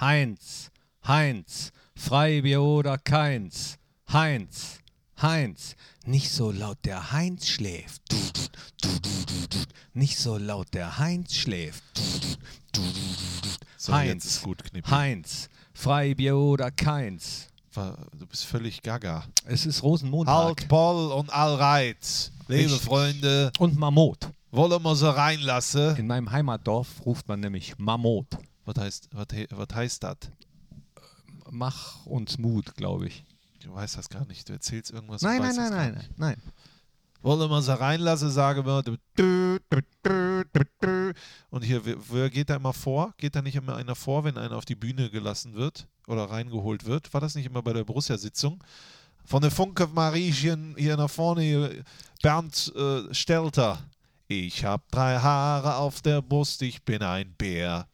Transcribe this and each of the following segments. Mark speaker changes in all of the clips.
Speaker 1: Heinz, Heinz, Freibier oder keins. Heinz, Heinz, nicht so laut der Heinz schläft. Du, du, du, du, du. Nicht so laut der Heinz schläft.
Speaker 2: So,
Speaker 1: Heinz,
Speaker 2: jetzt ist gut.
Speaker 1: Heinz, Freibier oder keins.
Speaker 2: Du bist völlig gaga.
Speaker 1: Es ist Rosenmontag.
Speaker 2: Halt, Paul und Allreit. Liebe
Speaker 1: Richtig.
Speaker 2: Freunde,
Speaker 1: Und Mammut.
Speaker 2: wollen wir sie reinlassen?
Speaker 1: In meinem Heimatdorf ruft man nämlich Mammut.
Speaker 2: Was heißt, was, was heißt das?
Speaker 1: Mach uns Mut, glaube ich.
Speaker 2: Du weißt das gar nicht. Du erzählst irgendwas.
Speaker 1: Nein, nein, nein, nein,
Speaker 2: nicht.
Speaker 1: nein.
Speaker 2: Wollen wir sie reinlassen, sagen wir. Und hier, wer- geht da immer vor? Geht da nicht immer einer vor, wenn einer auf die Bühne gelassen wird oder reingeholt wird? War das nicht immer bei der Borussia-Sitzung? Von der Funke Mariechen hier nach vorne, hier, Bernd äh, Stelter. Ich hab drei Haare auf der Brust, ich bin ein Bär.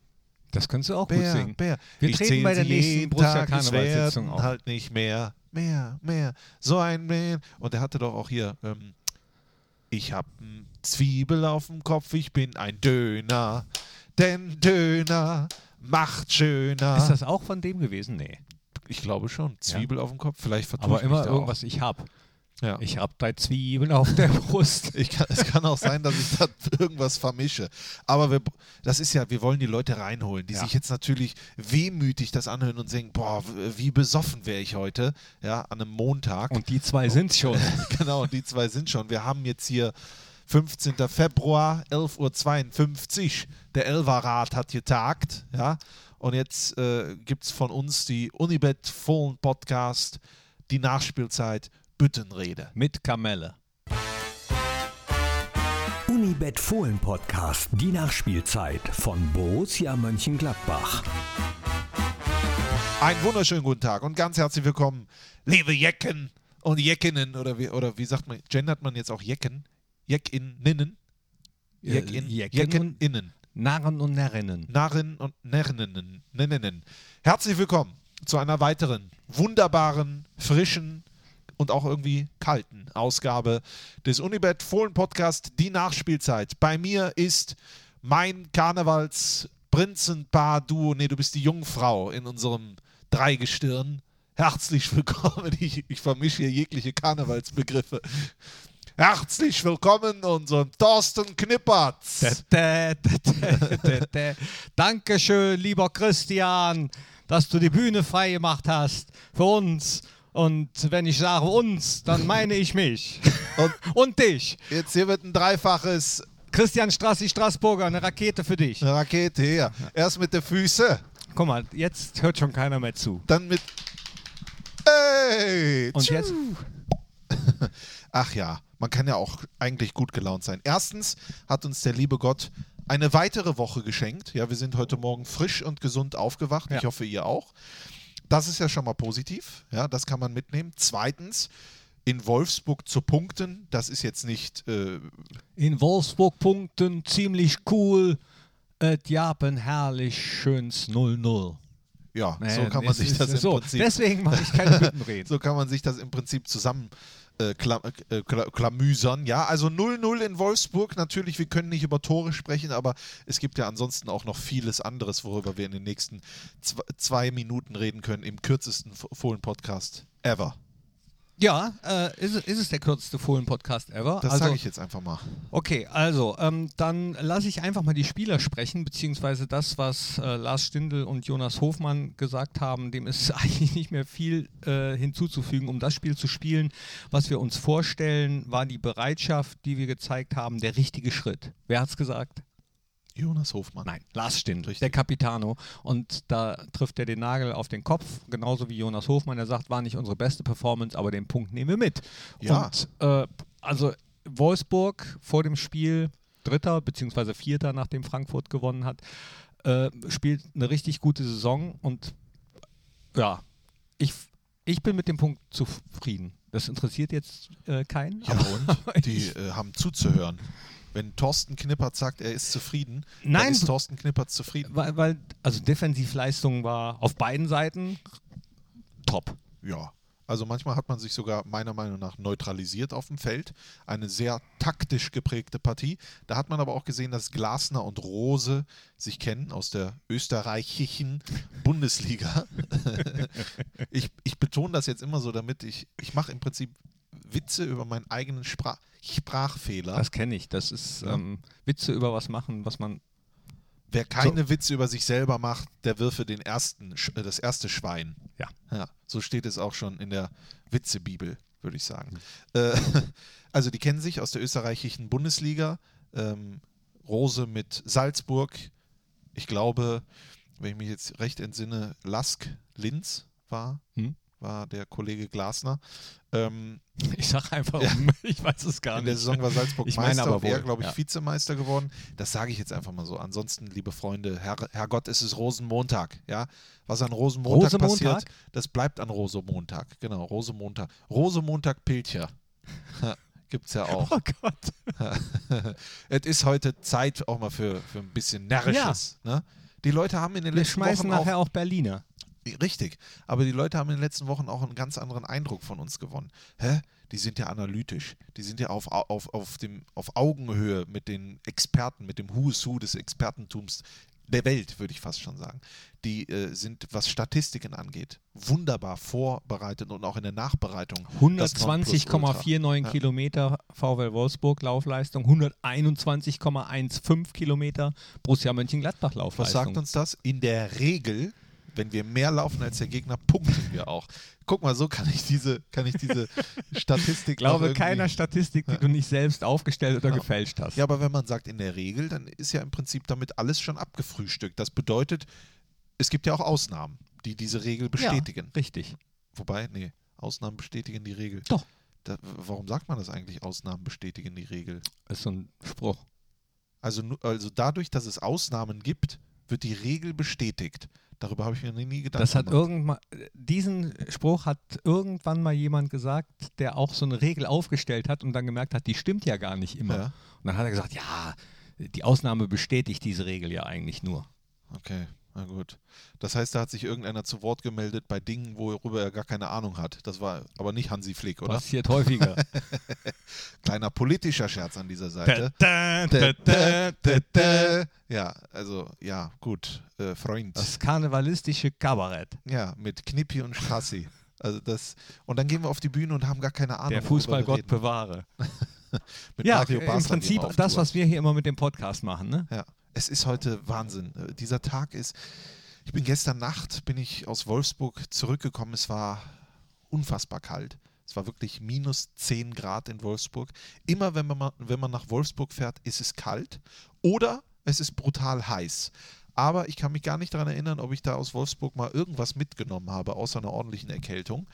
Speaker 1: Das könntest du auch gut
Speaker 2: Bär,
Speaker 1: singen.
Speaker 2: Bär.
Speaker 1: Wir
Speaker 2: ich
Speaker 1: treten bei der nächsten Borussia Karnevalssitzung auf.
Speaker 2: halt nicht mehr, mehr, mehr. So ein Bär. Und er hatte doch auch hier, ähm, ich hab n Zwiebel auf dem Kopf, ich bin ein Döner. Denn Döner macht schöner.
Speaker 1: Ist das auch von dem gewesen? Nee.
Speaker 2: ich glaube schon. Zwiebel auf dem Kopf, vielleicht vertue
Speaker 1: Aber immer irgendwas, ich hab.
Speaker 2: Ja.
Speaker 1: Ich hab drei Zwiebeln auf der Brust.
Speaker 2: Kann, es kann auch sein, dass ich da irgendwas vermische. Aber wir, das ist ja, wir wollen die Leute reinholen, die
Speaker 1: Ja.
Speaker 2: sich jetzt natürlich wehmütig das anhören und denken, boah, wie besoffen wäre ich heute, ja, an einem Montag.
Speaker 1: Und die zwei sind's schon.
Speaker 2: genau, und die zwei sind schon. Wir haben jetzt hier 15. Februar, 11.52 Uhr. Der Elverrat hat getagt, ja. Und jetzt äh, gibt es von uns die Unibet Fohlen Podcast, die Nachspielzeit Büttenrede.
Speaker 1: Mit Kamelle.
Speaker 3: Unibet Fohlen Podcast, die Nachspielzeit von Borussia Mönchengladbach.
Speaker 2: Einen wunderschönen guten Tag und ganz herzlich willkommen, liebe Jecken und Jeckinnen oder wie, oder wie sagt man, gendert man jetzt auch Jecken? Jeckinnen? Jeckin,
Speaker 1: Jecken und-
Speaker 2: Jeckeninnen.
Speaker 1: Narren und Närrinnen.
Speaker 2: Narren und Närrinnen. Nennenen. Herzlich willkommen zu einer weiteren wunderbaren, frischen und auch irgendwie kalten Ausgabe des Unibet Fohlen Podcast, die Nachspielzeit. Bei mir ist mein Karnevals Prinzenpaar Duo, nee, du bist die Jungfrau in unserem Dreigestirn. Herzlich willkommen. Ich, ich vermische hier jegliche Karnevalsbegriffe. Herzlich willkommen unserem Thorsten
Speaker 1: dä. Dankeschön, lieber Christian, dass du die Bühne frei gemacht hast für uns. Und wenn ich sage uns, dann meine ich mich.
Speaker 2: Und
Speaker 1: Und dich.
Speaker 2: jetzt hier wird ein dreifaches
Speaker 1: Christian Strassi Straßburger, eine Rakete für dich.
Speaker 2: Eine Rakete her. Erst mit den Füßen,
Speaker 1: Guck mal, jetzt hört schon keiner mehr zu.
Speaker 2: dann mit. Hey!
Speaker 1: Und
Speaker 2: tschu.
Speaker 1: jetzt?
Speaker 2: Ach ja, man kann ja auch eigentlich gut gelaunt sein. Erstens hat uns der liebe Gott eine weitere Woche geschenkt. Ja, wir sind heute Morgen frisch und gesund aufgewacht. Ich
Speaker 1: Ja.
Speaker 2: hoffe, ihr auch. Das ist ja schon mal positiv. Ja, das kann man mitnehmen. Zweitens, in Wolfsburg zu punkten, das ist jetzt nicht äh,
Speaker 1: In Wolfsburg punkten, ziemlich cool. Äh, die haben herrlich schöns 0-0.
Speaker 2: ja, so
Speaker 1: Nee,
Speaker 2: kann man sich das im
Speaker 1: so.
Speaker 2: Prinzip
Speaker 1: Deswegen mache ich keine Büttenreden.
Speaker 2: So kann man sich das im Prinzip zusammen äh, klam äh, kla- klamüsern. Ja, also 0-0 in Wolfsburg. Natürlich, wir können nicht über Tore sprechen, aber es gibt ja ansonsten auch noch vieles anderes, worüber wir in den nächsten zw zwei Minuten reden können, im kürzesten Fohlen-Podcast ever.
Speaker 1: Ja, äh, ist, es- ist es der kürzeste Fohlen-Podcast ever?
Speaker 2: Das
Speaker 1: also,
Speaker 2: sage ich jetzt einfach mal.
Speaker 1: Okay, also ähm, dann lasse ich einfach mal die Spieler sprechen, beziehungsweise das, was äh, Lars Stindl und Jonas Hofmann gesagt haben, dem ist eigentlich nicht mehr viel äh, hinzuzufügen. Um das Spiel zu spielen, was wir uns vorstellen, war die Bereitschaft, die wir gezeigt haben, der richtige Schritt. Wer hat's gesagt?
Speaker 2: Jonas Hofmann.
Speaker 1: Nein, Lars Stindl,
Speaker 2: Richtig.
Speaker 1: der Capitano. Und da trifft er den Nagel auf den Kopf, genauso wie Jonas Hofmann. Er sagt, war nicht unsere beste Performance, aber den Punkt nehmen wir mit.
Speaker 2: Ja.
Speaker 1: Und äh, also Wolfsburg vor dem Spiel, Dritter bzw. Vierter, nachdem Frankfurt gewonnen hat, äh, spielt eine richtig gute Saison. Und ja, ich, ich bin mit dem Punkt zufrieden. Das interessiert jetzt äh, keinen.
Speaker 2: Ja, und die äh, haben zuzuhören. Wenn Thorsten Knippert sagt, er ist zufrieden, dann
Speaker 1: Nein.
Speaker 2: ist Thorsten Knippert zufrieden.
Speaker 1: weil, weil, also Defensivleistung war auf beiden Seiten top.
Speaker 2: Ja. Also manchmal hat man sich sogar meiner Meinung nach neutralisiert auf dem Feld. Eine sehr taktisch geprägte Partie. Da hat man aber auch gesehen, dass Glasner und Rose sich kennen aus der österreichischen Bundesliga. ich, ich betone das jetzt immer so, damit ich, ich mache im Prinzip Witze über meinen eigenen Sprach, Sprachfehler.
Speaker 1: Das kenne ich. Das ist ähm, Witze über was machen, was man.
Speaker 2: Wer keine Witze über sich selber macht, der würfe den ersten, äh, das erste Schwein.
Speaker 1: Ja.
Speaker 2: ja. So steht es auch schon in der Witzebibel, würde ich sagen. Äh, also die kennen sich aus der österreichischen Bundesliga. Ähm, Rose mit Salzburg. Ich glaube, wenn ich mich jetzt recht entsinne, Lask Linz war,
Speaker 1: Hm?
Speaker 2: War der Kollege Glasner. Ähm,
Speaker 1: Ich sag einfach,
Speaker 2: Ja.
Speaker 1: um, ich weiß es gar
Speaker 2: in
Speaker 1: nicht.
Speaker 2: der Saison war Salzburg
Speaker 1: Ich meine
Speaker 2: Meister
Speaker 1: aber
Speaker 2: und er,
Speaker 1: wohl,
Speaker 2: glaube ich,
Speaker 1: ja.
Speaker 2: Vizemeister geworden. Das sage ich jetzt einfach mal so. Ansonsten, liebe Freunde, Herr, Herrgott, es ist Rosenmontag. Ja? Was an Rosenmontag
Speaker 1: Rosemontag?
Speaker 2: passiert, das bleibt an Rosemontag. Genau, Rosemontag. Rosemontag Pilcher. Gibt es ja auch.
Speaker 1: Oh Gott.
Speaker 2: es ist heute Zeit auch mal für, für ein bisschen Närrisches. Ne? Die Leute haben in den
Speaker 1: Wir
Speaker 2: letzten
Speaker 1: schmeißen
Speaker 2: Wochen auch
Speaker 1: nachher auch Berliner.
Speaker 2: Richtig, aber die Leute haben in den letzten Wochen auch einen ganz anderen Eindruck von uns gewonnen. Hä? Die sind ja analytisch, die sind ja auf, auf, auf, dem, auf Augenhöhe mit den Experten, mit dem Who's Who des Expertentums der Welt, würde ich fast schon sagen. Die äh, sind, was Statistiken angeht, wunderbar vorbereitet und auch in der Nachbereitung. das Nonplusultra.
Speaker 1: 120,49
Speaker 2: Ja.
Speaker 1: Kilometer VW Wolfsburg Laufleistung, 121,15 Kilometer Borussia Mönchengladbach
Speaker 2: Was
Speaker 1: Laufleistung.
Speaker 2: sagt uns das? In der Regel, wenn wir mehr laufen als der Gegner, punkten wir auch. Guck mal, so kann ich diese, kann ich diese Statistik
Speaker 1: Ich glaube keiner Statistik, die du nicht selbst aufgestellt oder
Speaker 2: Ja.
Speaker 1: gefälscht hast.
Speaker 2: Ja, aber wenn man sagt in der Regel, dann ist ja im Prinzip damit alles schon abgefrühstückt. Das bedeutet, es gibt ja auch Ausnahmen, die diese Regel bestätigen.
Speaker 1: richtig.
Speaker 2: Wobei, nee, Ausnahmen bestätigen die Regel.
Speaker 1: Doch.
Speaker 2: Da, warum sagt man das eigentlich, Ausnahmen bestätigen die Regel?
Speaker 1: Das ist so ein Spruch.
Speaker 2: Also, also dadurch, dass es Ausnahmen gibt, wird die Regel bestätigt. Darüber habe ich mir nie Gedanken
Speaker 1: Das hat irgendwann, diesen Spruch hat irgendwann mal jemand gesagt, der auch so eine Regel aufgestellt hat und dann gemerkt hat, die stimmt ja gar nicht immer.
Speaker 2: Ja,
Speaker 1: Und dann hat er gesagt, ja, die Ausnahme bestätigt diese Regel ja eigentlich nur.
Speaker 2: okay, na gut. Das heißt, da hat sich irgendeiner zu Wort gemeldet bei Dingen, worüber er gar keine Ahnung hat. Das war aber nicht Hansi Flick, oder?
Speaker 1: Passiert häufiger.
Speaker 2: Kleiner politischer Scherz an dieser Seite.
Speaker 1: Da, da, da.
Speaker 2: Ja, also, ja, gut, äh, Freund.
Speaker 1: Das karnevalistische Kabarett.
Speaker 2: Ja, mit Knippi und Strassi. Also das, und dann gehen wir auf die Bühne und haben gar keine Ahnung.
Speaker 1: Der Fußballgott bewahre.
Speaker 2: Mit
Speaker 1: Ja,
Speaker 2: Mario
Speaker 1: im Prinzip
Speaker 2: auf
Speaker 1: das, was wir hier immer mit dem Podcast machen. Ne?
Speaker 2: Ja, es ist heute Wahnsinn. Äh, Dieser Tag ist. Ich bin gestern Nacht bin ich aus Wolfsburg zurückgekommen. Es war unfassbar kalt. Es war wirklich minus 10 Grad in Wolfsburg. Immer wenn man, wenn man nach Wolfsburg fährt, ist es kalt oder es ist brutal heiß. Aber ich kann mich gar nicht daran erinnern, ob ich da aus Wolfsburg mal irgendwas mitgenommen habe, außer einer ordentlichen Erkältung.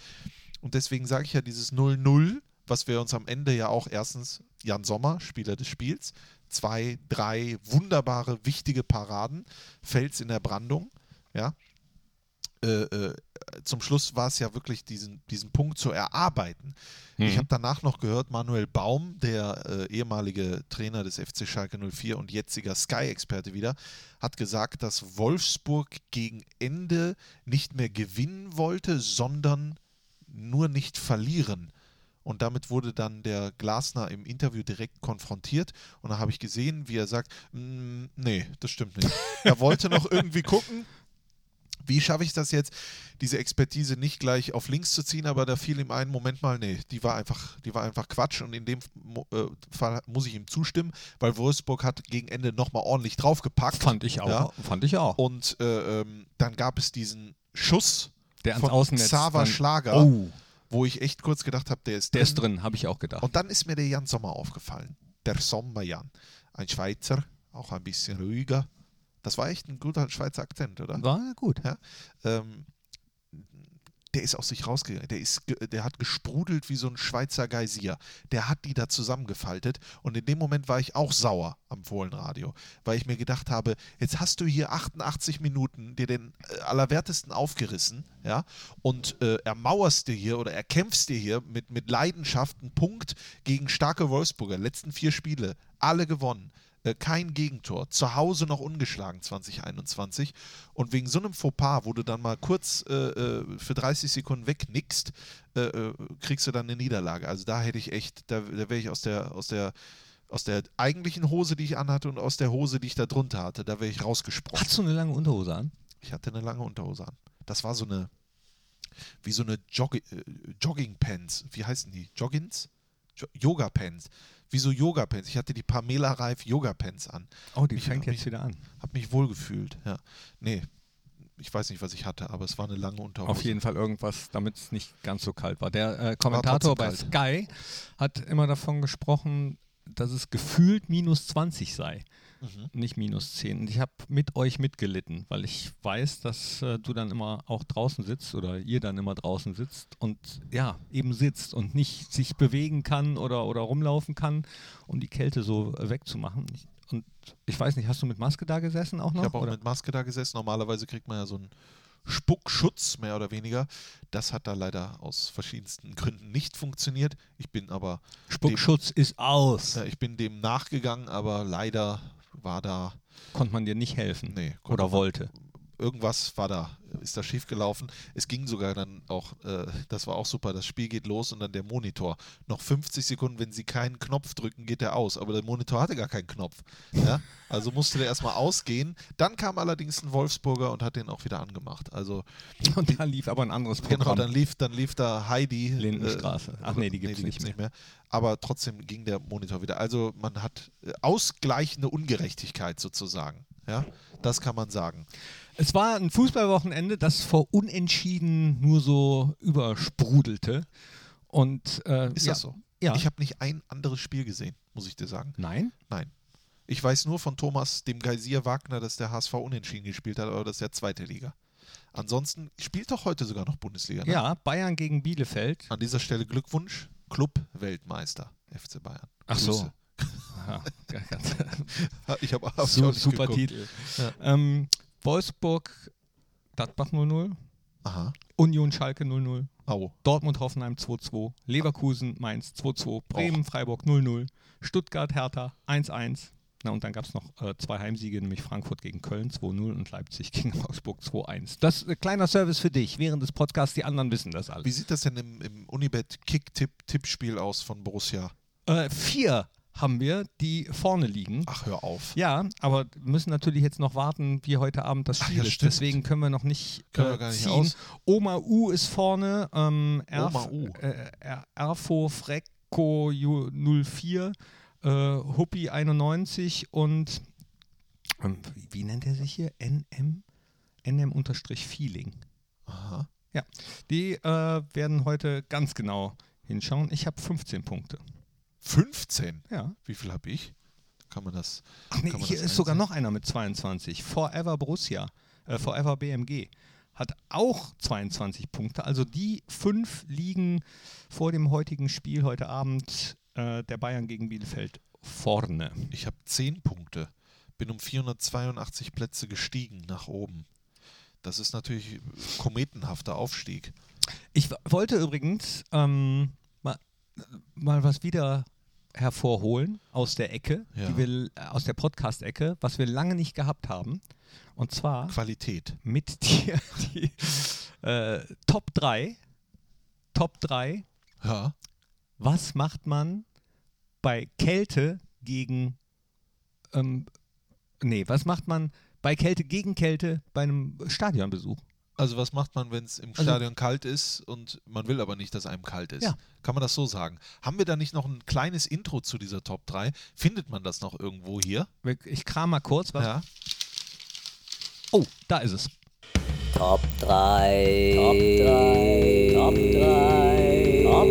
Speaker 2: Und deswegen sage ich ja dieses 0-0, was wir uns am Ende ja auch erstens Jan Sommer, Spieler des Spiels, zwei, drei wunderbare, wichtige Paraden, Fels in der Brandung, ja. Äh, äh, zum Schluss war es ja wirklich diesen, diesen Punkt zu erarbeiten. Ich habe danach noch gehört, Manuel Baum, der äh, ehemalige Trainer des FC Schalke 04 und jetziger Sky-Experte wieder, hat gesagt, dass Wolfsburg gegen Ende nicht mehr gewinnen wollte, sondern nur nicht verlieren. Und damit wurde dann der Glasner im Interview direkt konfrontiert. Und da habe ich gesehen, wie er sagt, "Mm, nee, das stimmt nicht. Er wollte noch irgendwie gucken, wie schaffe ich das jetzt, diese Expertise nicht gleich auf links zu ziehen, aber da fiel ihm ein, Moment mal, nee, die war einfach, die war einfach Quatsch und in dem äh, Fall muss ich ihm zustimmen, weil Wolfsburg hat gegen Ende nochmal ordentlich draufgepackt.
Speaker 1: Fand ich auch.
Speaker 2: Ja.
Speaker 1: Fand ich auch.
Speaker 2: Und äh, ähm, dann gab es diesen Schuss
Speaker 1: Der ans
Speaker 2: von
Speaker 1: Außennetz.
Speaker 2: Xaver Schlager,
Speaker 1: Oh,
Speaker 2: wo ich echt kurz gedacht habe, der ist
Speaker 1: der
Speaker 2: drin.
Speaker 1: ist drin, habe ich auch gedacht.
Speaker 2: Und dann ist mir der Jan Sommer aufgefallen. Der Sommer Jan. Ein Schweizer, auch ein bisschen ruhiger. Das war echt ein guter Schweizer Akzent, oder?
Speaker 1: War gut.
Speaker 2: Ja. Ähm, der ist aus sich rausgegangen. Der, ist, der hat gesprudelt wie so ein Schweizer Geysir. Der hat die da zusammengefaltet. Und in dem Moment war ich auch sauer am Fohlenradio, weil ich mir gedacht habe, jetzt hast du hier 88 Minuten dir den äh, Allerwertesten aufgerissen, ja, und äh, ermauerst dir hier oder erkämpfst dir hier mit, mit Leidenschaft einen Punkt gegen starke Wolfsburger. Letzten vier Spiele, alle gewonnen. Äh, kein Gegentor, zu Hause noch ungeschlagen 2021 und wegen so einem Fauxpas, wo du dann mal kurz äh, äh, für 30 Sekunden wegnickst, äh, äh, kriegst du dann eine Niederlage. Also da hätte ich echt, da, da wäre ich aus der, aus der aus der eigentlichen Hose, die ich anhatte und aus der Hose, die ich da drunter hatte, da wäre ich rausgesprungen.
Speaker 1: Hast du eine lange Unterhose an?
Speaker 2: Ich hatte eine lange Unterhose an. Das war so eine, wie so eine äh, Jogging-Pants. Wie heißen die? Joggins? Jo Yoga-Pants. Wie so Yoga-Pants. Ich hatte die Pamela Reif Yoga-Pants an.
Speaker 1: Oh, die
Speaker 2: Ich
Speaker 1: fängt jetzt
Speaker 2: mich-
Speaker 1: wieder an.
Speaker 2: Hab mich wohlgefühlt, ja. Nee, ich weiß nicht, was ich hatte, aber es war eine lange Unterhose.
Speaker 1: Auf jeden Fall irgendwas, damit es nicht ganz so kalt war. Der äh, Kommentator bei
Speaker 2: trotzdem
Speaker 1: Sky hat immer davon gesprochen, dass es gefühlt minus 20 sei,
Speaker 2: Mhm.
Speaker 1: nicht minus 10. Und ich habe mit euch mitgelitten, weil ich weiß, dass äh, du dann immer auch draußen sitzt oder ihr dann immer draußen sitzt und ja, eben sitzt und nicht sich bewegen kann oder, oder rumlaufen kann, um die Kälte so wegzumachen. Ich, und ich weiß nicht, hast du mit Maske da gesessen auch noch?
Speaker 2: Ich habe auch
Speaker 1: oder?
Speaker 2: mit Maske da gesessen. Normalerweise kriegt man ja so einen Spuckschutz, mehr oder weniger. Das hat da leider aus verschiedensten Gründen nicht funktioniert. Ich bin aber
Speaker 1: Spuckschutz ist aus.
Speaker 2: Ja, ich bin dem nachgegangen, aber leider war da,
Speaker 1: Konnte man dir nicht helfen?
Speaker 2: nee,
Speaker 1: Oder wollte?
Speaker 2: Irgendwas war da, ist da schief gelaufen. Es ging sogar dann auch, äh, das war auch super, das Spiel geht los und dann der Monitor. Noch 50 Sekunden, wenn sie keinen Knopf drücken, geht der aus. Aber der Monitor hatte gar keinen Knopf. Ja? Also musste der erstmal ausgehen. Dann kam allerdings ein Wolfsburger und hat den auch wieder angemacht. Also
Speaker 1: Und da lief aber ein anderes Programm.
Speaker 2: genau, dann lief, dann lief da Heidi.
Speaker 1: Lindenstraße. Ach nee, die gibt's
Speaker 2: die
Speaker 1: nicht
Speaker 2: gibt's nicht mehr. Aber trotzdem ging der Monitor wieder. Also man hat äh, ausgleichende Ungerechtigkeit sozusagen. Ja, das kann man sagen.
Speaker 1: Es war ein Fußballwochenende, das vor Unentschieden nur so übersprudelte. Und äh,
Speaker 2: Ist
Speaker 1: ja,
Speaker 2: das so?
Speaker 1: Ja.
Speaker 2: Ich habe nicht ein anderes Spiel gesehen, muss ich dir sagen.
Speaker 1: Nein?
Speaker 2: Nein. Ich weiß nur von Thomas, dem Geysir Wagner, dass der HSV unentschieden gespielt hat, aber das ist ja zweite Liga. Ansonsten spielt doch heute sogar noch Bundesliga. Ne?
Speaker 1: Ja, Bayern gegen Bielefeld.
Speaker 2: An dieser Stelle Glückwunsch, Club-Weltmeister, FC Bayern.
Speaker 1: Ach so.
Speaker 2: Grüße.
Speaker 1: Ja, ganz-
Speaker 2: Ich habe hab nicht
Speaker 1: super
Speaker 2: geguckt.
Speaker 1: Titel.
Speaker 2: Ja.
Speaker 1: Ähm, Wolfsburg, Gladbach 0-0.
Speaker 2: Aha.
Speaker 1: Union Schalke 0-0.
Speaker 2: Au.
Speaker 1: Dortmund Hoffenheim 2-2. Leverkusen Mainz 2-2. Bremen Freiburg 0-0. Stuttgart Hertha 1-1. Na, und dann gab es noch äh, zwei Heimsiege, nämlich Frankfurt gegen Köln 2-0 und Leipzig gegen Augsburg 2-1. Das ist ein kleiner Service für dich während des Podcasts. Die anderen wissen das
Speaker 2: Wie
Speaker 1: alles.
Speaker 2: sieht das denn im, im Unibet-Kick-Tipp-Tippspiel aus von Borussia?
Speaker 1: Äh, vier haben wir, die vorne liegen.
Speaker 2: Ach, hör auf.
Speaker 1: Ja, aber müssen natürlich jetzt noch warten, wie heute Abend das
Speaker 2: Ach
Speaker 1: Spiel
Speaker 2: ja,
Speaker 1: ist.
Speaker 2: stimmt.
Speaker 1: Deswegen können wir noch nicht,
Speaker 2: Können
Speaker 1: äh,
Speaker 2: wir gar nicht
Speaker 1: ziehen.
Speaker 2: aus.
Speaker 1: Oma U ist vorne. Ähm, Erf,
Speaker 2: Oma U.
Speaker 1: Äh, Er- Erfo Frecko Ju- 04, äh, Huppi 91 und ähm, wie, nennt er sich hier? NM? NM-Feeling.
Speaker 2: Aha.
Speaker 1: Die äh, werden heute ganz genau hinschauen. Ich habe 15 Punkte.
Speaker 2: 15?
Speaker 1: Ja.
Speaker 2: Wie viel habe ich? Kann man das.
Speaker 1: Ach nee, hier ist sogar noch einer mit 22. Forever Borussia, äh, Forever BMG. Hat auch 22 Punkte. Also die fünf liegen vor dem heutigen Spiel heute Abend äh, der Bayern gegen Bielefeld vorne.
Speaker 2: Ich habe 10 Punkte. Bin um 482 Plätze gestiegen nach oben. Das ist natürlich kometenhafter Aufstieg.
Speaker 1: Ich wollte übrigens ähm, mal, was wieder hervorholen aus der Ecke,
Speaker 2: Ja.
Speaker 1: die wir, äh, aus der Podcast-Ecke, was wir lange nicht gehabt haben. Und zwar
Speaker 2: Qualität.
Speaker 1: mit dir die äh, Top 3. Top 3.
Speaker 2: Ja.
Speaker 1: Was macht man bei Kälte gegen. Ähm, nee, was macht man bei Kälte gegen Kälte bei einem Stadionbesuch?
Speaker 2: Also was macht man, wenn es im
Speaker 1: Also-
Speaker 2: Stadion kalt ist und man will aber nicht, dass einem kalt ist?
Speaker 1: Ja.
Speaker 2: Kann man das so sagen? Haben wir da nicht noch ein kleines Intro zu dieser Top 3? Findet man das noch irgendwo hier?
Speaker 1: Ich kram mal kurz. Was?
Speaker 2: Ja.
Speaker 1: Oh, da ist es.
Speaker 4: Top 3. Top 3. Top 3. Top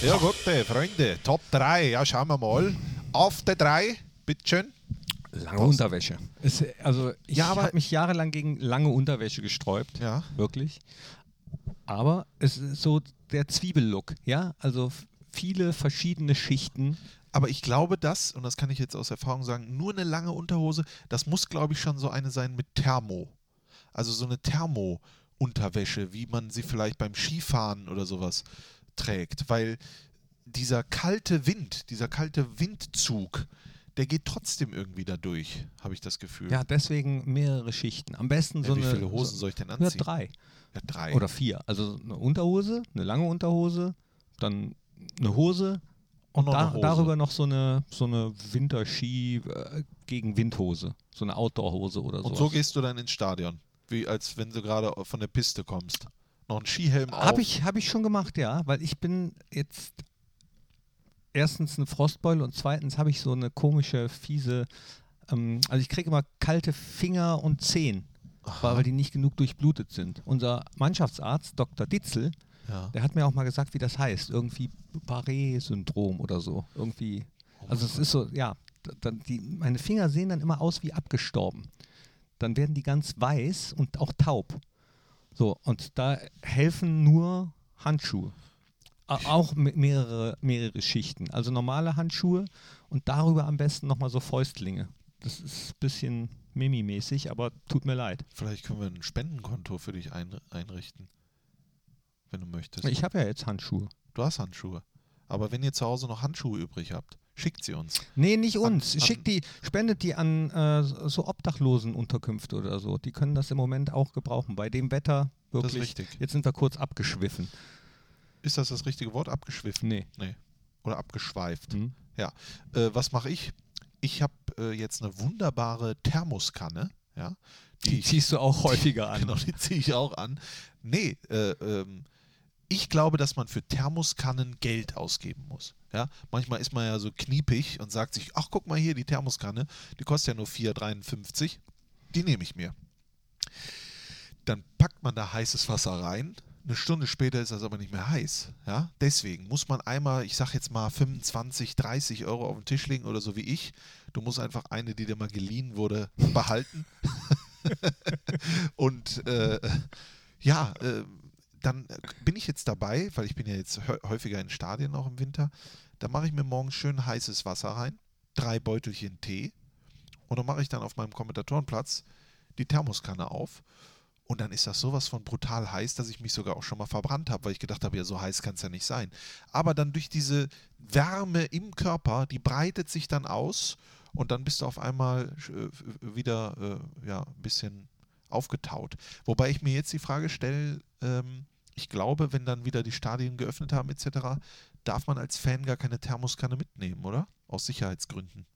Speaker 4: 3.
Speaker 2: Ja, gut, äh, Freunde. Top 3. Ja, schauen wir mal. Auf der 3. Bitteschön.
Speaker 1: Lange Unterwäsche. Es, also ich
Speaker 2: Ja,
Speaker 1: habe mich jahrelang gegen lange Unterwäsche gesträubt.
Speaker 2: Ja.
Speaker 1: Wirklich. Aber es ist so der Zwiebellook, ja? Also viele verschiedene Schichten.
Speaker 2: Aber ich glaube, das, und das kann ich jetzt aus Erfahrung sagen, nur eine lange Unterhose, das muss, glaube ich, schon so eine sein mit Thermo. Also so eine Thermo-Unterwäsche, wie man sie vielleicht beim Skifahren oder sowas trägt. Weil dieser kalte Wind, dieser kalte Windzug, der geht trotzdem irgendwie da durch, habe ich das Gefühl.
Speaker 1: Ja, deswegen mehrere Schichten. Am besten
Speaker 2: Ja,
Speaker 1: so
Speaker 2: wie
Speaker 1: eine.
Speaker 2: viele Hosen
Speaker 1: so,
Speaker 2: soll ich denn
Speaker 1: ja,
Speaker 2: anziehen?
Speaker 1: drei
Speaker 2: Ja, drei.
Speaker 1: oder vier. Also eine Unterhose, eine lange Unterhose, dann eine Hose Und
Speaker 2: noch eine
Speaker 1: da,
Speaker 2: Hose.
Speaker 1: darüber noch so eine, so eine Winterski äh, gegen Windhose. So eine Outdoor-Hose oder so.
Speaker 2: Und so gehst du dann ins Stadion, wie als wenn du gerade von der Piste kommst. Noch ein Skihelm auf.
Speaker 1: Habe ich, hab ich schon gemacht, ja, weil ich bin jetzt erstens eine Frostbeule und zweitens habe ich so eine komische, fiese, ähm, also ich kriege immer kalte Finger und Zehen, weil, weil die nicht genug durchblutet sind. Unser Mannschaftsarzt, Dr. Ditzel,
Speaker 2: Ja.
Speaker 1: der hat mir auch mal gesagt, wie das heißt. Irgendwie Barré-Syndrom oder so. Irgendwie. Also es ist so, ja, dann die, meine Finger sehen dann immer aus wie abgestorben. Dann werden die ganz weiß und auch taub. So, und da helfen nur Handschuhe. Auch me- mehrere, mehrere Schichten. Also normale Handschuhe und darüber am besten nochmal so Fäustlinge. Das ist ein bisschen Mimi-mäßig, aber tut mir leid.
Speaker 2: Vielleicht können wir ein Spendenkonto für dich ein, einrichten. Wenn du möchtest.
Speaker 1: Ich habe ja jetzt Handschuhe.
Speaker 2: du hast Handschuhe. Aber wenn ihr zu Hause noch Handschuhe übrig habt, schickt sie uns.
Speaker 1: Nee, nicht uns.
Speaker 2: an-
Speaker 1: Schickt die, spendet die an äh, so Obdachlosenunterkünfte oder so. Die können das im Moment auch gebrauchen. Bei dem Wetter
Speaker 2: Das ist
Speaker 1: wirklich.
Speaker 2: richtig.
Speaker 1: Jetzt sind wir kurz abgeschwiffen.
Speaker 2: Ist das das richtige Wort? Abgeschwiffen?
Speaker 1: Nee.
Speaker 2: Nee. Oder abgeschweift.
Speaker 1: Hm?
Speaker 2: Ja. Äh, was mache ich? Ich habe äh, jetzt eine wunderbare Thermoskanne. Ja.
Speaker 1: Die ziehst du auch häufiger an.
Speaker 2: Genau, die ziehe ich auch an. Nee, äh, ähm, ich glaube, dass man für Thermoskannen Geld ausgeben muss. Ja? Manchmal ist man ja so kniepig und sagt sich, ach guck mal hier, die Thermoskanne, die kostet ja nur 4,53. Die nehme ich mir. Dann packt man da heißes Wasser rein. Eine Stunde später ist das aber nicht mehr heiß. Ja? Deswegen muss man einmal, ich sag jetzt mal 25, 30 Euro auf den Tisch legen oder so wie ich. Du musst einfach eine, die dir mal geliehen wurde, behalten. Und äh, ja, äh, dann bin ich jetzt dabei, weil ich bin ja jetzt hä- häufiger in Stadien auch im Winter. Da mache ich mir morgens schön heißes Wasser rein, drei Beutelchen Tee und dann mache ich dann auf meinem Kommentatorenplatz die Thermoskanne auf. Und dann ist das sowas von brutal heiß, dass ich mich sogar auch schon mal verbrannt habe, weil ich gedacht habe, ja, so heiß kann es ja nicht sein. Aber dann durch diese Wärme im Körper, die breitet sich dann aus und dann bist du auf einmal äh, wieder äh, ja, ein bisschen aufgetaut. Wobei ich mir jetzt die Frage stelle, ähm, ich glaube, wenn dann wieder die Stadien geöffnet haben etc., darf man als Fan gar keine Thermoskanne mitnehmen, oder? Aus Sicherheitsgründen,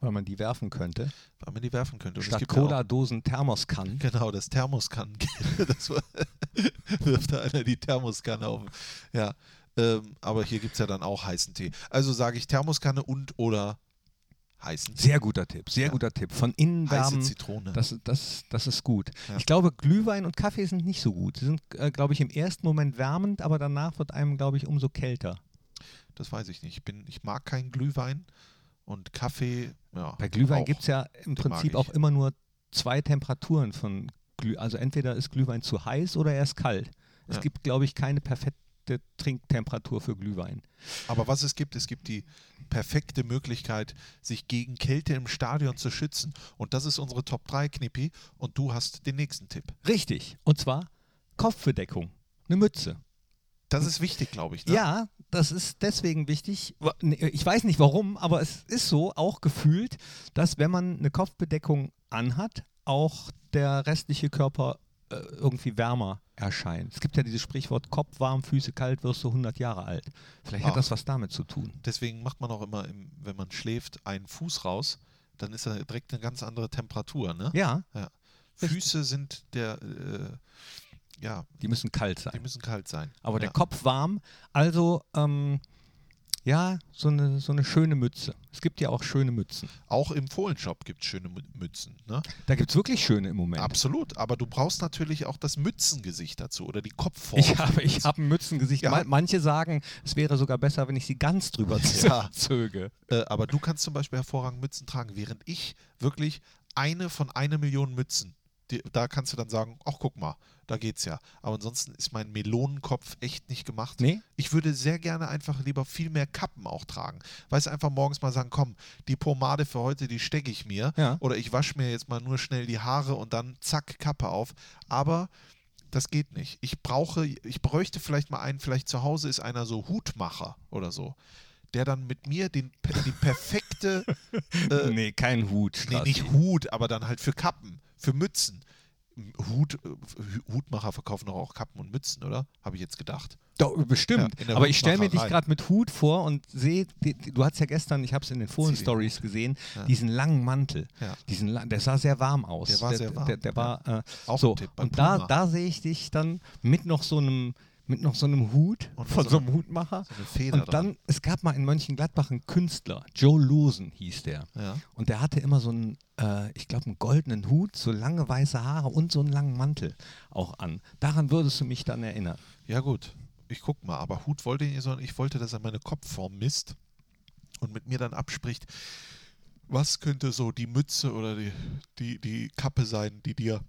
Speaker 1: Weil man die werfen könnte.
Speaker 2: weil man die werfen könnte. Und
Speaker 1: Statt Cola-Dosen Thermoskannen.
Speaker 2: Genau, das Thermoskanne. das wirft da einer die Thermoskanne auf. Ja, ähm, aber hier gibt es ja dann auch heißen Tee. Also sage ich Thermoskanne und oder heißen Tee.
Speaker 1: Sehr guter Tipp, sehr
Speaker 2: Ja.
Speaker 1: guter Tipp. Von innen
Speaker 2: Heiße
Speaker 1: wärmen,
Speaker 2: Zitrone.
Speaker 1: das, das, das ist gut.
Speaker 2: Ja.
Speaker 1: Ich glaube, Glühwein und Kaffee sind nicht so gut. Sie sind, äh, glaube ich, im ersten Moment wärmend, aber danach wird einem, glaube ich, umso kälter.
Speaker 2: Das weiß ich nicht. Ich, bin, ich mag keinen Glühwein und Kaffee. Ja,
Speaker 1: Bei Glühwein gibt es ja im Prinzip auch immer nur zwei Temperaturen von Glüh. Also entweder ist Glühwein zu heiß oder er ist kalt. Es
Speaker 2: Ja.
Speaker 1: gibt, glaube ich, keine perfekte Trinktemperatur für Glühwein.
Speaker 2: Aber was es gibt, es gibt die perfekte Möglichkeit, sich gegen Kälte im Stadion zu schützen. Und das ist unsere Top 3, Knippi. Und du hast den nächsten Tipp.
Speaker 1: Richtig. Und zwar Kopfbedeckung. Eine Mütze.
Speaker 2: Das ist wichtig, glaube ich. Ne?
Speaker 1: Ja, das ist deswegen wichtig. Nee, Ich weiß nicht warum, aber es ist so auch gefühlt, dass wenn man eine Kopfbedeckung anhat, auch der restliche Körper äh, irgendwie wärmer erscheint. Es gibt ja dieses Sprichwort Kopf warm, Füße kalt, wirst du 100 Jahre alt. Vielleicht
Speaker 2: Ah.
Speaker 1: hat das was damit zu tun.
Speaker 2: Deswegen macht man auch immer, im, wenn man schläft, einen Fuß raus. Dann ist da direkt eine ganz andere Temperatur. Ne?
Speaker 1: Ja,
Speaker 2: Füße sind der, äh, ja,
Speaker 1: die müssen kalt
Speaker 2: die
Speaker 1: sein.
Speaker 2: müssen kalt sein.
Speaker 1: Aber
Speaker 2: ja.
Speaker 1: der Kopf warm. Also, ähm, ja, so eine, so eine schöne Mütze. Es gibt ja auch schöne Mützen.
Speaker 2: Auch im Fohlenshop gibt es schöne Mü- Mützen. Ne?
Speaker 1: Da gibt es wirklich schöne im Moment.
Speaker 2: Absolut. Aber du brauchst natürlich auch das Mützengesicht dazu oder die Kopfform.
Speaker 1: Ich habe, ich habe ein Mützengesicht.
Speaker 2: Ja.
Speaker 1: Ma- Manche sagen, es wäre sogar besser, wenn ich sie ganz drüber
Speaker 2: Ja.
Speaker 1: zöge.
Speaker 2: Äh, aber du kannst zum Beispiel hervorragend Mützen tragen, während ich wirklich eine von einer Million Mützen, die, da kannst du dann sagen, ach guck mal, da geht's ja. Aber ansonsten ist mein Melonenkopf echt nicht gemacht.
Speaker 1: Nee?
Speaker 2: Ich würde sehr gerne einfach lieber viel mehr Kappen auch tragen. Weißt einfach morgens mal sagen, komm, die Pomade für heute, die stecke ich mir.
Speaker 1: Ja.
Speaker 2: Oder ich wasche mir jetzt mal nur schnell die Haare und dann zack, Kappe auf. Aber das geht nicht. Ich brauche, ich bräuchte vielleicht mal einen, vielleicht zu Hause ist einer so Hutmacher oder so, der dann mit mir den, die perfekte, äh,
Speaker 1: nee, kein Hut.
Speaker 2: nee, nicht Hut, aber dann halt für Kappen, für Mützen, Hut, äh, Hutmacher verkaufen doch auch Kappen und Mützen, oder? Habe ich jetzt gedacht.
Speaker 1: Doch, bestimmt.
Speaker 2: Ja, der
Speaker 1: Aber ich stelle mir dich gerade mit Hut vor und sehe, du hast ja gestern, ich habe es in den Fohlen-Stories gesehen, diesen langen Mantel.
Speaker 2: Ja.
Speaker 1: Diesen, der sah sehr warm aus.
Speaker 2: Der war sehr warm,
Speaker 1: Der, der
Speaker 2: ja.
Speaker 1: war, äh,
Speaker 2: Auch
Speaker 1: so.
Speaker 2: Tipp
Speaker 1: Und da,
Speaker 2: Puma.
Speaker 1: da sehe ich dich dann mit noch so einem mit noch so einem Hut
Speaker 2: Und
Speaker 1: von
Speaker 2: so
Speaker 1: so
Speaker 2: eine-
Speaker 1: einem Hutmacher.
Speaker 2: so eine Feder
Speaker 1: und dann, es gab mal in Mönchengladbach einen Künstler, Joe Losen hieß der.
Speaker 2: Ja.
Speaker 1: Und der hatte immer so einen, äh, ich glaube, einen goldenen Hut, so lange weiße Haare und so einen langen Mantel auch an. Daran würdest du mich dann erinnern.
Speaker 2: Ja, gut. Ich guck mal, aber Hut wollte ich nicht, sondern ich wollte, dass er meine Kopfform misst und mit mir dann abspricht, was könnte so die Mütze oder die, die, die Kappe sein, die dir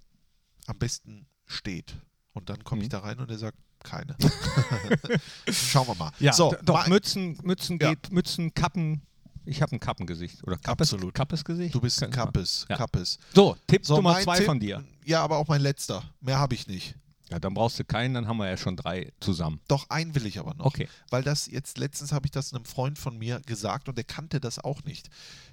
Speaker 2: am besten steht. Und dann komme ich
Speaker 1: Mhm.
Speaker 2: da rein und er sagt, keine. Schauen wir mal.
Speaker 1: Ja,
Speaker 2: so,
Speaker 1: doch,
Speaker 2: mal-
Speaker 1: Mützen, Mützen
Speaker 2: Ja.
Speaker 1: geht, Mützen, Kappen. Ich habe ein Kappengesicht. Oder Kappes,
Speaker 2: Absolut.
Speaker 1: Kappesgesicht?
Speaker 2: du bist ein Kappes.
Speaker 1: Ja.
Speaker 2: Kappes.
Speaker 1: So, Tipp
Speaker 2: So,
Speaker 1: Nummer zwei
Speaker 2: Tipp-
Speaker 1: von dir.
Speaker 2: Ja, aber auch mein letzter. Mehr habe ich nicht.
Speaker 1: Ja, dann brauchst du keinen, dann haben wir ja schon drei zusammen.
Speaker 2: Doch, einen will ich aber noch.
Speaker 1: Okay.
Speaker 2: Weil das jetzt, letztens habe ich das einem Freund von mir gesagt und der kannte das auch nicht.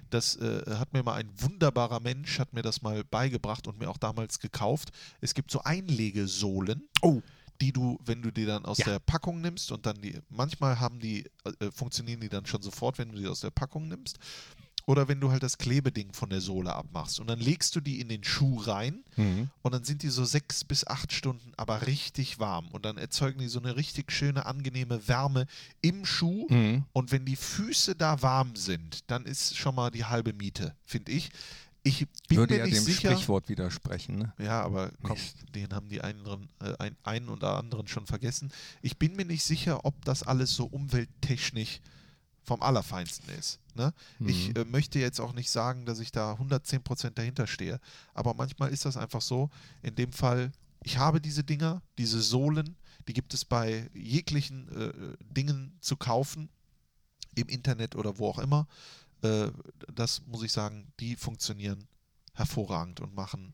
Speaker 2: Das äh, hat mir mal ein wunderbarer Mensch, hat mir das mal beigebracht und mir auch damals gekauft. Es gibt so Einlegesohlen,
Speaker 1: Oh.
Speaker 2: Die du, wenn du die dann aus
Speaker 1: Ja.
Speaker 2: der Packung nimmst und dann die, manchmal haben die, äh, funktionieren die dann schon sofort, wenn du die aus der Packung nimmst. Oder wenn du halt das Klebeding von der Sohle abmachst. Und dann legst du die in den Schuh rein
Speaker 1: Mhm.
Speaker 2: und dann sind die so sechs bis acht Stunden aber richtig warm. Und dann erzeugen die so eine richtig schöne, angenehme Wärme im Schuh.
Speaker 1: Mhm.
Speaker 2: Und wenn die Füße da warm sind, dann ist schon mal die halbe Miete, finde ich. Ich bin
Speaker 1: Würde
Speaker 2: mir
Speaker 1: ja
Speaker 2: nicht
Speaker 1: dem
Speaker 2: sicher.
Speaker 1: Sprichwort widersprechen. Ne?
Speaker 2: Ja, aber komm,
Speaker 1: Mist.
Speaker 2: den haben die anderen, äh, ein, einen oder anderen schon vergessen. Ich bin mir nicht sicher, ob das alles so umwelttechnisch vom Allerfeinsten ist. Ne? Ich
Speaker 1: Mhm.
Speaker 2: äh, möchte jetzt auch nicht sagen, dass ich da 110% dahinter stehe, aber manchmal ist das einfach so. In dem Fall, ich habe diese Dinger, diese Sohlen, die gibt es bei jeglichen äh, Dingen zu kaufen, im Internet oder wo auch immer. Äh, das muss ich sagen, die funktionieren hervorragend und machen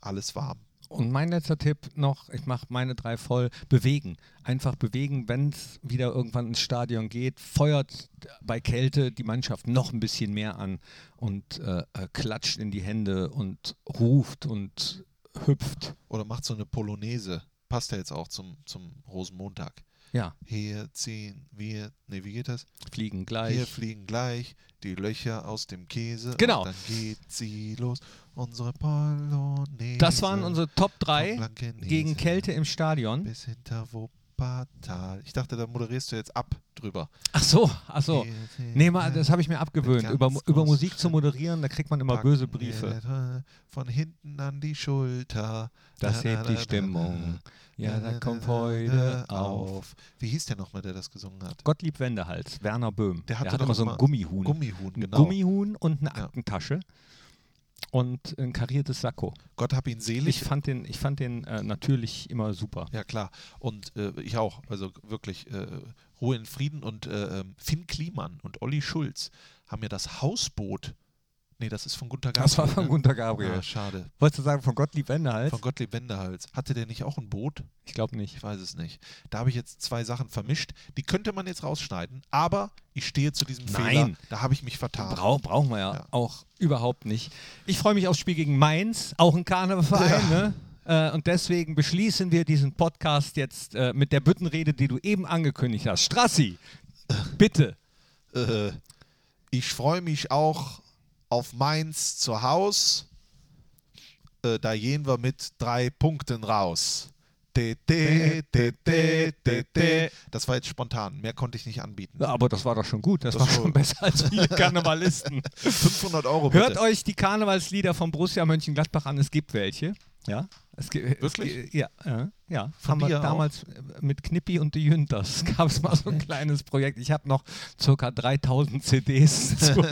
Speaker 2: alles warm.
Speaker 1: Und mein letzter Tipp noch, ich mache meine drei voll, bewegen. Einfach bewegen, wenn es wieder irgendwann ins Stadion geht, feuert bei Kälte die Mannschaft noch ein bisschen mehr an und äh, äh, klatscht in die Hände und ruft und hüpft.
Speaker 2: Oder macht so eine Polonaise. Passt ja jetzt auch zum, zum Rosenmontag.
Speaker 1: Ja,
Speaker 2: Hier ziehen wir, nee, wie geht das?
Speaker 1: fliegen gleich.
Speaker 2: Hier fliegen gleich die Löcher aus dem Käse.
Speaker 1: Genau.
Speaker 2: Und dann geht sie los. Unsere Polonaise.
Speaker 1: Das waren unsere Top
Speaker 2: von
Speaker 1: 3
Speaker 2: Blankenese
Speaker 1: gegen Kälte im Stadion.
Speaker 2: Bis hinter Wuppertal. Ich dachte, da moderierst du jetzt ab drüber.
Speaker 1: Ach so, ach so. Nee, mal, das habe ich mir abgewöhnt. Über, über Musik zu moderieren, da kriegt man immer böse Briefe.
Speaker 2: Von hinten an die Schulter.
Speaker 1: Das
Speaker 2: Da, da,
Speaker 1: hebt die Stimmung. Ja, da kommt heute auf.
Speaker 2: Wie hieß der nochmal, der das gesungen hat?
Speaker 1: Gottlieb Wendehals, Werner Böhm.
Speaker 2: Der hatte
Speaker 1: hatte
Speaker 2: doch
Speaker 1: immer so ein
Speaker 2: immer
Speaker 1: Gummihuhn.
Speaker 2: Gummihuhn, genau.
Speaker 1: Gummihuhn und eine
Speaker 2: Ja.
Speaker 1: Und ein kariertes Sakko.
Speaker 2: Gott hab ihn selig.
Speaker 1: Ich fand den, ich fand den äh, natürlich immer super.
Speaker 2: Ja, klar. Und äh, ich auch. Also wirklich äh, Ruhe in Frieden. Und äh, ähm, Finn Kliman und Olli Schulz haben ja das Hausboot. Nee, das ist von Gunter Gabriel.
Speaker 1: Das war von? Gunter Gabriel.
Speaker 2: Ah, schade.
Speaker 1: Wolltest du sagen, von Gottlieb Wendehals?
Speaker 2: Von Gottlieb Wendehals. Hatte der nicht auch ein Boot?
Speaker 1: Ich glaube nicht.
Speaker 2: Ich weiß es nicht. Da habe ich jetzt zwei Sachen vermischt. Die könnte man jetzt rausschneiden. Aber ich stehe zu diesem
Speaker 1: Nein.
Speaker 2: Fehler. Da habe ich mich vertan.
Speaker 1: Brau brauchen wir ja,
Speaker 2: Ja.
Speaker 1: auch überhaupt nicht. Ich freue mich aufs Spiel gegen Mainz, auch ein Karnevalverein.
Speaker 2: Ja.
Speaker 1: Ne? Äh, und deswegen beschließen wir diesen Podcast jetzt äh, mit der Büttenrede, die du eben angekündigt hast. Strassi, bitte.
Speaker 2: Äh, ich freue mich auch auf Mainz zu Haus. Äh, da gehen wir mit drei Punkten raus. Das war jetzt spontan. Mehr konnte ich nicht anbieten.
Speaker 1: Ja, aber das war doch schon gut. Das,
Speaker 2: Das
Speaker 1: war
Speaker 2: war-
Speaker 1: schon besser als viele Karnevalisten.
Speaker 2: 500 Euro bitte.
Speaker 1: Hört euch die Karnevalslieder von Borussia Mönchengladbach an. Es gibt welche. Ja. Es gibt,
Speaker 2: Wirklich?
Speaker 1: Es, gibt- ja, äh, ja.
Speaker 2: Von
Speaker 1: Haben wir
Speaker 2: dir auch?
Speaker 1: damals äh, mit Knippi und die Jünters gab es mal so ein kleines Projekt. Ich habe noch ca. 3000 CDs zu,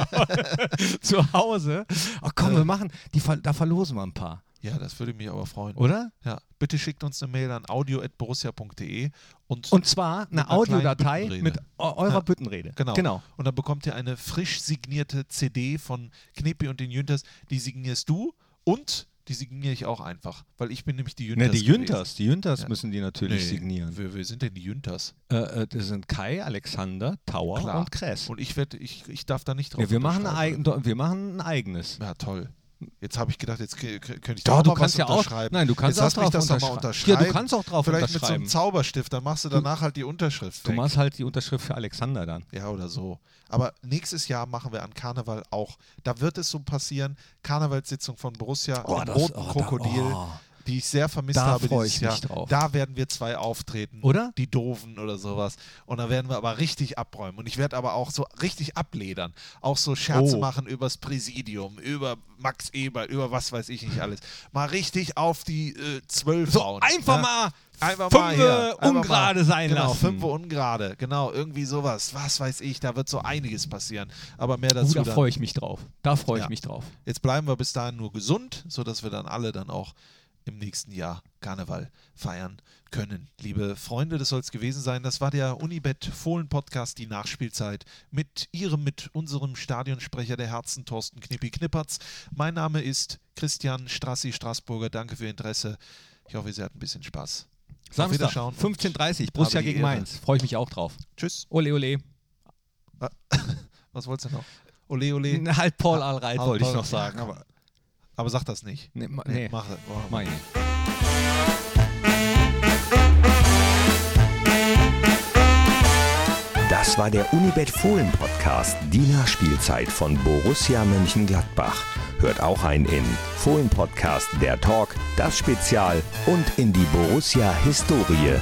Speaker 1: zu Hause. Ach komm, wir machen, die, da verlosen wir ein paar.
Speaker 2: Ja, das würde mich aber freuen.
Speaker 1: Oder?
Speaker 2: Ja, bitte schickt uns eine Mail an audio.borussia.de und,
Speaker 1: Und zwar eine Audiodatei mit eu- eurer
Speaker 2: Ja.
Speaker 1: Büttenrede.
Speaker 2: genau.
Speaker 1: genau.
Speaker 2: Und dann bekommt ihr eine frisch signierte CD von Knepi und den Jünters. Die signierst du und die signiere ich auch einfach, weil ich bin nämlich die Jünters.
Speaker 1: Ne, die. Jünters, die Jünters
Speaker 2: Ja.
Speaker 1: müssen die natürlich
Speaker 2: Nee,
Speaker 1: signieren.
Speaker 2: Wer, wer sind denn die Jünters?
Speaker 1: Äh, äh, das sind Kai, Alexander, Tauer
Speaker 2: Klar.
Speaker 1: und Kress.
Speaker 2: Und ich werde, ich, ich darf da nicht drauf
Speaker 1: Ja, wir, machen ein wir machen ein eigenes.
Speaker 2: Ja, toll. Jetzt habe ich gedacht, jetzt könnte ich
Speaker 1: Ja,
Speaker 2: da
Speaker 1: du
Speaker 2: mal
Speaker 1: kannst
Speaker 2: was
Speaker 1: ja auch-
Speaker 2: unterschreiben.
Speaker 1: nein, du kannst
Speaker 2: jetzt
Speaker 1: auch drauf
Speaker 2: das
Speaker 1: unterschreiben.
Speaker 2: unterschreiben.
Speaker 1: Ja, du kannst auch drauf
Speaker 2: Vielleicht mit so
Speaker 1: unterschreiben.
Speaker 2: einem Zauberstift, dann machst du danach halt die Unterschrift
Speaker 1: Du
Speaker 2: weg.
Speaker 1: machst halt die Unterschrift für Alexander dann.
Speaker 2: Ja, oder so. Aber nächstes Jahr machen wir an Karneval auch. Da wird es so passieren, Karnevalssitzung von Borussia
Speaker 1: Oh, das-
Speaker 2: Roten
Speaker 1: oh, da-
Speaker 2: Krokodil,
Speaker 1: oh.
Speaker 2: Die ich sehr vermisst
Speaker 1: Da
Speaker 2: habe dieses
Speaker 1: ich
Speaker 2: Jahr.
Speaker 1: drauf.
Speaker 2: Da werden wir zwei auftreten.
Speaker 1: Oder?
Speaker 2: Die Doofen oder sowas. Und da werden wir aber richtig abräumen. Und ich werde aber auch so richtig abledern. Auch so Scherze
Speaker 1: Oh.
Speaker 2: machen übers Präsidium, über Max Eber, über was weiß ich nicht alles. Mal richtig auf die äh, Zwölf
Speaker 1: So,
Speaker 2: hauen.
Speaker 1: einfach
Speaker 2: ne?
Speaker 1: mal
Speaker 2: Einfach
Speaker 1: Fünfe
Speaker 2: mal hier. Einfach
Speaker 1: ungerade
Speaker 2: mal,
Speaker 1: sein
Speaker 2: genau,
Speaker 1: lassen.
Speaker 2: Fünfe ungerade. Genau, irgendwie sowas. Was weiß ich, da wird so einiges passieren. Aber mehr
Speaker 1: Uh,
Speaker 2: dazu
Speaker 1: da
Speaker 2: dann.
Speaker 1: freue ich mich drauf. Da freue ich
Speaker 2: Ja.
Speaker 1: mich drauf.
Speaker 2: Jetzt bleiben wir bis dahin nur gesund, sodass wir dann alle dann auch im nächsten Jahr Karneval feiern können. Liebe Freunde, das soll es gewesen sein. Das war der Unibet Fohlen Podcast, die Nachspielzeit mit ihrem, mit unserem Stadionsprecher der Herzen, Thorsten Knippi Knippertz. Mein Name ist Christian Strassi Straßburger. Danke für Ihr Interesse. Ich hoffe, Sie hatten ein bisschen Spaß.
Speaker 1: Samstag,
Speaker 2: Wiederschauen.
Speaker 1: 15.30 Borussia
Speaker 2: Habe die
Speaker 1: gegen
Speaker 2: Ehre.
Speaker 1: Mainz. Freue ich mich auch drauf.
Speaker 2: Tschüss.
Speaker 1: Ole, ole.
Speaker 2: Was wolltest du noch? Ole, ole.
Speaker 1: Halt Paul Alreit,
Speaker 2: Ah,
Speaker 1: wollte ich noch sagen.
Speaker 2: Aber, aber sag das nicht.
Speaker 1: nee, ma,
Speaker 2: Nee,
Speaker 1: nee.
Speaker 2: mach, mach,
Speaker 1: Meine.
Speaker 3: Das war der Unibet Fohlen Podcast, die Nachspielzeit von Borussia Mönchengladbach. Hört auch ein in Fohlen Podcast, der Talk, das Spezial und in die Borussia Historie.